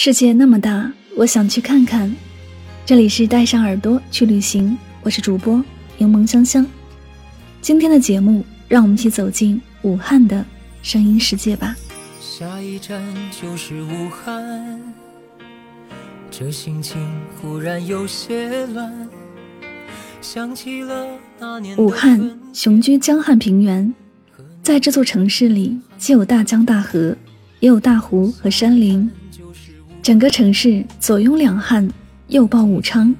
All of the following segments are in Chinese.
世界那么大，我想去看看。这里是带上耳朵去旅行，我是主播柠檬香香。今天的节目，让我们一起走进武汉的声音世界吧。下一站就是武汉，这心情忽然有些乱。想起了那年。武汉雄居江汉平原，在这座城市里，既有大江大河，也有大湖和山林。整个城市左拥两汉，右抱武昌，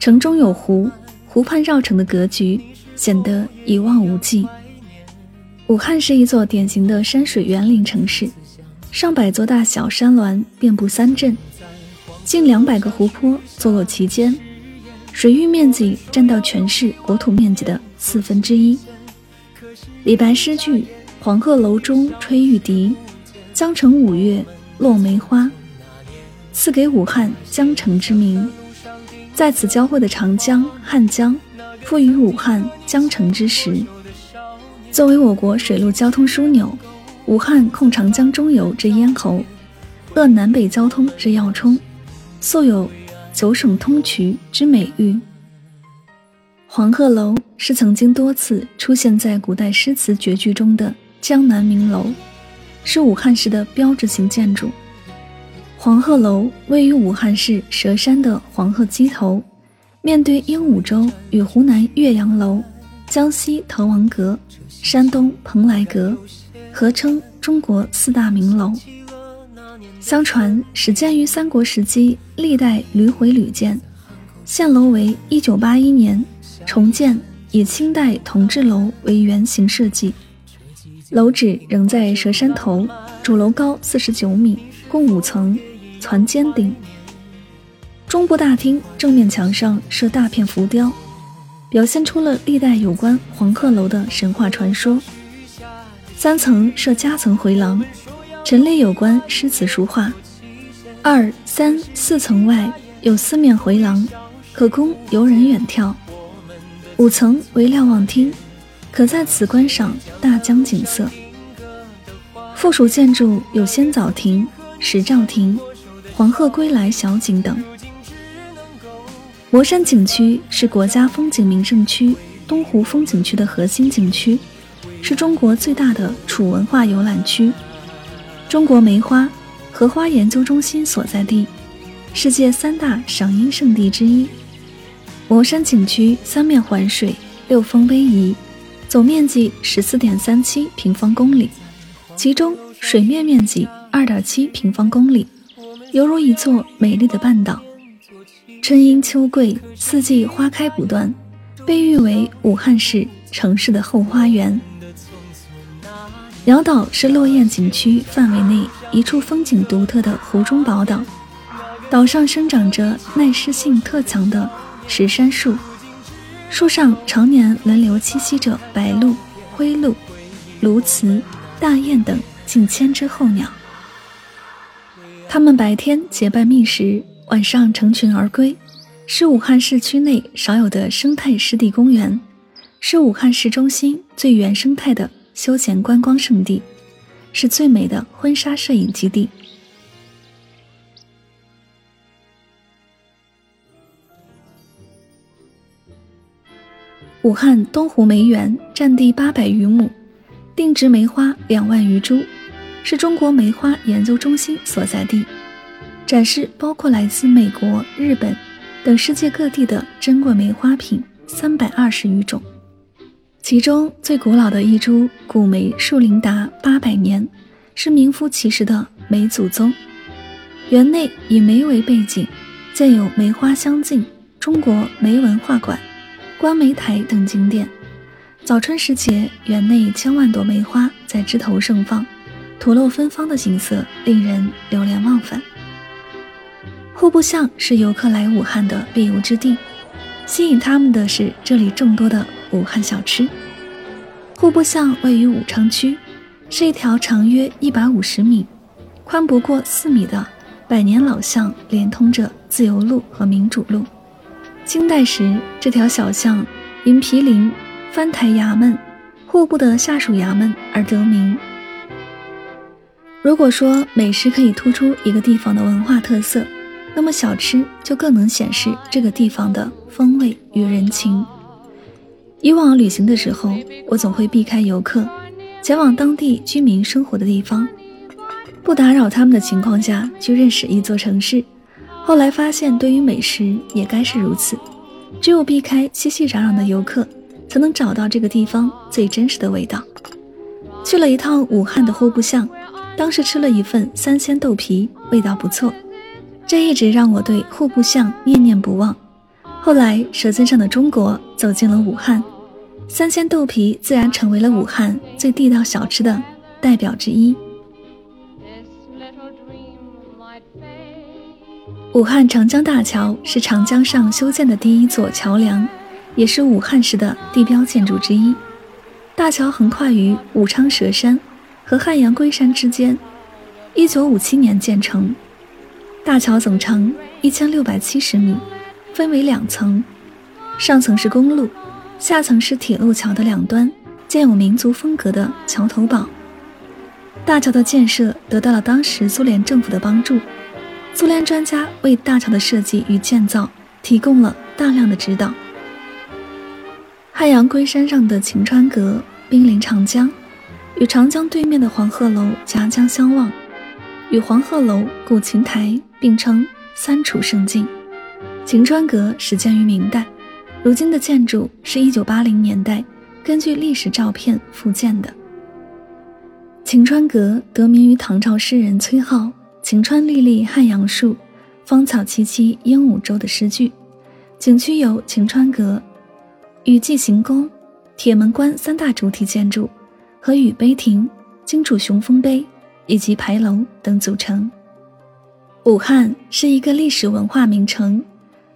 城中有湖，湖畔绕城的格局显得一望无际。武汉是一座典型的山水园林城市，上百座大小山峦遍布三镇，近两百个湖泊坐落其间，水域面积占到全市国土面积的四分之一。李白诗句《黄鹤楼中吹玉笛，江城五月落梅花》。赐给武汉江城之名，在此交汇的长江、汉江，赋予武汉江城之实。作为我国水陆交通枢纽，武汉控长江中游之咽喉，扼南北交通之要冲，素有“九省通衢”之美誉。黄鹤楼是曾经多次出现在古代诗词绝句中的江南名楼，是武汉市的标志性建筑。黄鹤楼位于武汉市佘山的黄鹤矶头，面对鹦鹉洲与湖南岳阳楼、江西滕王阁、山东蓬莱阁，合称中国四大名楼。相传始建于三国时期，历代屡毁屡建，现楼为一九八一年重建，以清代同治楼为原型设计，楼址仍在佘山头，主楼高四十九米，共五层。攒尖顶，中部大厅正面墙上设大片浮雕，表现出了历代有关黄鹤楼的神话传说。三层设夹层回廊，陈列有关诗词书画。二、三、四层外有四面回廊，可供游人远眺。五层为瞭望厅，可在此观赏大江景色。附属建筑有仙藻亭、石兆亭。黄鹤归来小景等。磨山景区是国家风景名胜区东湖风景区的核心景区，是中国最大的楚文化游览区，中国梅花荷花研究中心所在地，世界三大赏樱圣地之一。磨山景区三面环水，六峰逶迤，总面积十四点三七平方公里，其中水面面积二点七平方公里。犹如一座美丽的半岛，春樱秋桂，四季花开不断，被誉为武汉市城市的后花园。鸟岛是落雁景区范围内一处风景独特的湖中宝岛，岛上生长着耐湿性特强的石杉树，树上常年轮流栖息着白鹭、灰鹭、鸬鹚、大雁等近千只候鸟。他们白天结伴觅食，晚上成群而归，是武汉市区内少有的生态湿地公园，是武汉市中心最原生态的休闲观光胜地，是最美的婚纱摄影基地。武汉东湖梅园占地八百余亩，定植梅花两万余株，是中国梅花研究中心所在地。展示包括来自美国、日本等世界各地的珍贵梅花品三百二十余种，其中最古老的一株古梅树龄达八百年，是名副其实的梅祖宗。园内以梅为背景，建有梅花香径、中国梅文化馆、观梅台等景点。早春时节，园内千万朵梅花在枝头盛放，吐露芬芳的景色令人流连忘返。户部巷是游客来武汉的必游之地，吸引他们的是这里众多的武汉小吃。户部巷位于武昌区，是一条长约一百五十米、宽不过四米的百年老巷，连通着自由路和民主路。清代时，这条小巷因毗邻藩台衙门、户部的下属衙门而得名。如果说美食可以突出一个地方的文化特色，那么小吃就更能显示这个地方的风味与人情。以往旅行的时候，我总会避开游客，前往当地居民生活的地方，不打扰他们的情况下去认识一座城市。后来发现，对于美食也该是如此，只有避开熙熙攘攘的游客，才能找到这个地方最真实的味道。去了一趟武汉的户部巷，当时吃了一份三鲜豆皮，味道不错。这一直让我对户部巷念念不忘。后来，《舌尖上的中国》走进了武汉，三鲜豆皮自然成为了武汉最地道小吃的代表之一。武汉长江大桥是长江上修建的第一座桥梁，也是武汉市的地标建筑之一。大桥横跨于武昌蛇山和汉阳龟山之间，一九五七年建成。大桥总长一千六百七十米，分为两层，上层是公路，下层是铁路桥的两端建有民族风格的桥头堡。大桥的建设得到了当时苏联政府的帮助，苏联专家为大桥的设计与建造提供了大量的指导。汉阳龟山上的晴川阁濒临长江，与长江对面的黄鹤楼夹江相望。与黄鹤楼、古琴台并称三楚胜境。晴川阁始建于明代，如今的建筑是一九八零年代根据历史照片复建的。晴川阁得名于唐朝诗人崔颢“晴川历历汉阳树，芳草萋萋鹦鹉洲”的诗句。景区有晴川阁、与祭行宫、铁门关三大主体建筑和雨碑亭、荆楚雄风碑。以及牌楼等组成。武汉是一个历史文化名城，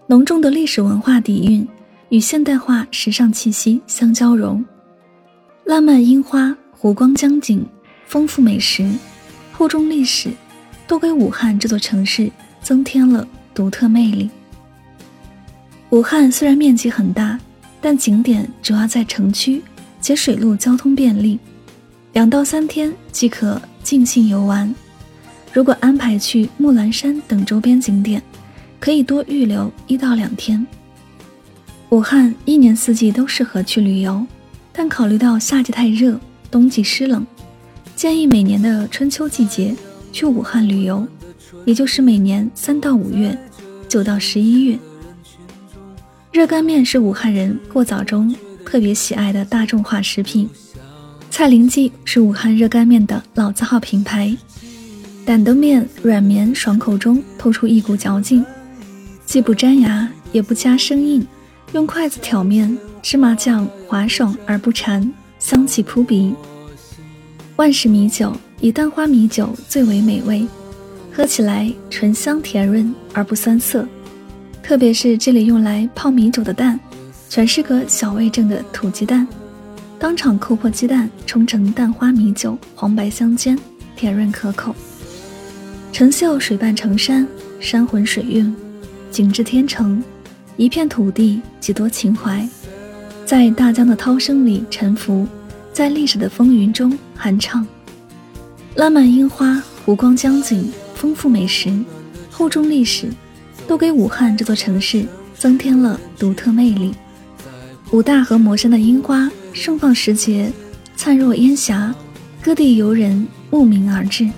浓重的历史文化底蕴与现代化时尚气息相交融。浪漫樱花、湖光江景、丰富美食、厚重历史，都给武汉这座城市增添了独特魅力。武汉虽然面积很大，但景点主要在城区，且水陆交通便利，两到三天即可。尽兴游玩，如果安排去木兰山等周边景点，可以多预留一到两天。武汉一年四季都适合去旅游，但考虑到夏季太热，冬季湿冷，建议每年的春秋季节去武汉旅游，也就是每年三到五月，九到十一月。热干面是武汉人过早中特别喜爱的大众化食品。蔡林记是武汉热干面的老字号品牌，担担面软绵爽口中透出一股嚼劲，既不粘牙也不加生硬，用筷子挑面，芝麻酱滑爽而不馋，香气扑鼻。万氏米酒以蛋花米酒最为美味，喝起来醇香甜润而不酸涩，特别是这里用来泡米酒的蛋，全是个小味正的土鸡蛋。当场扣破鸡蛋，冲成蛋花米酒，黄白相间，甜润可口。城秀水伴城山，山浑水韵，景致天成。一片土地，几多情怀，在大江的涛声里沉浮，在历史的风云中酣畅。浪漫樱花，湖光江景，丰富美食，厚重历史，都给武汉这座城市增添了独特魅力。武大和磨山的樱花。盛放时节，灿若烟霞，各地游人慕名而至。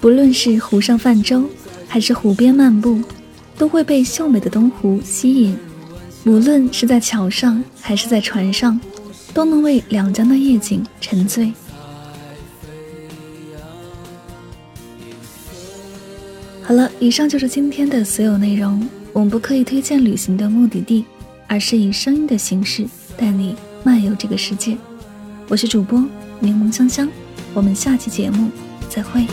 不论是湖上泛舟，还是湖边漫步，都会被秀美的东湖吸引。无论是在桥上，还是在船上，都能为两江的夜景沉醉。好了，以上就是今天的所有内容。我们不刻意推荐旅行的目的地，而是以声音的形式带你漫游这个世界。我是主播柠檬香香，我们下期节目再会。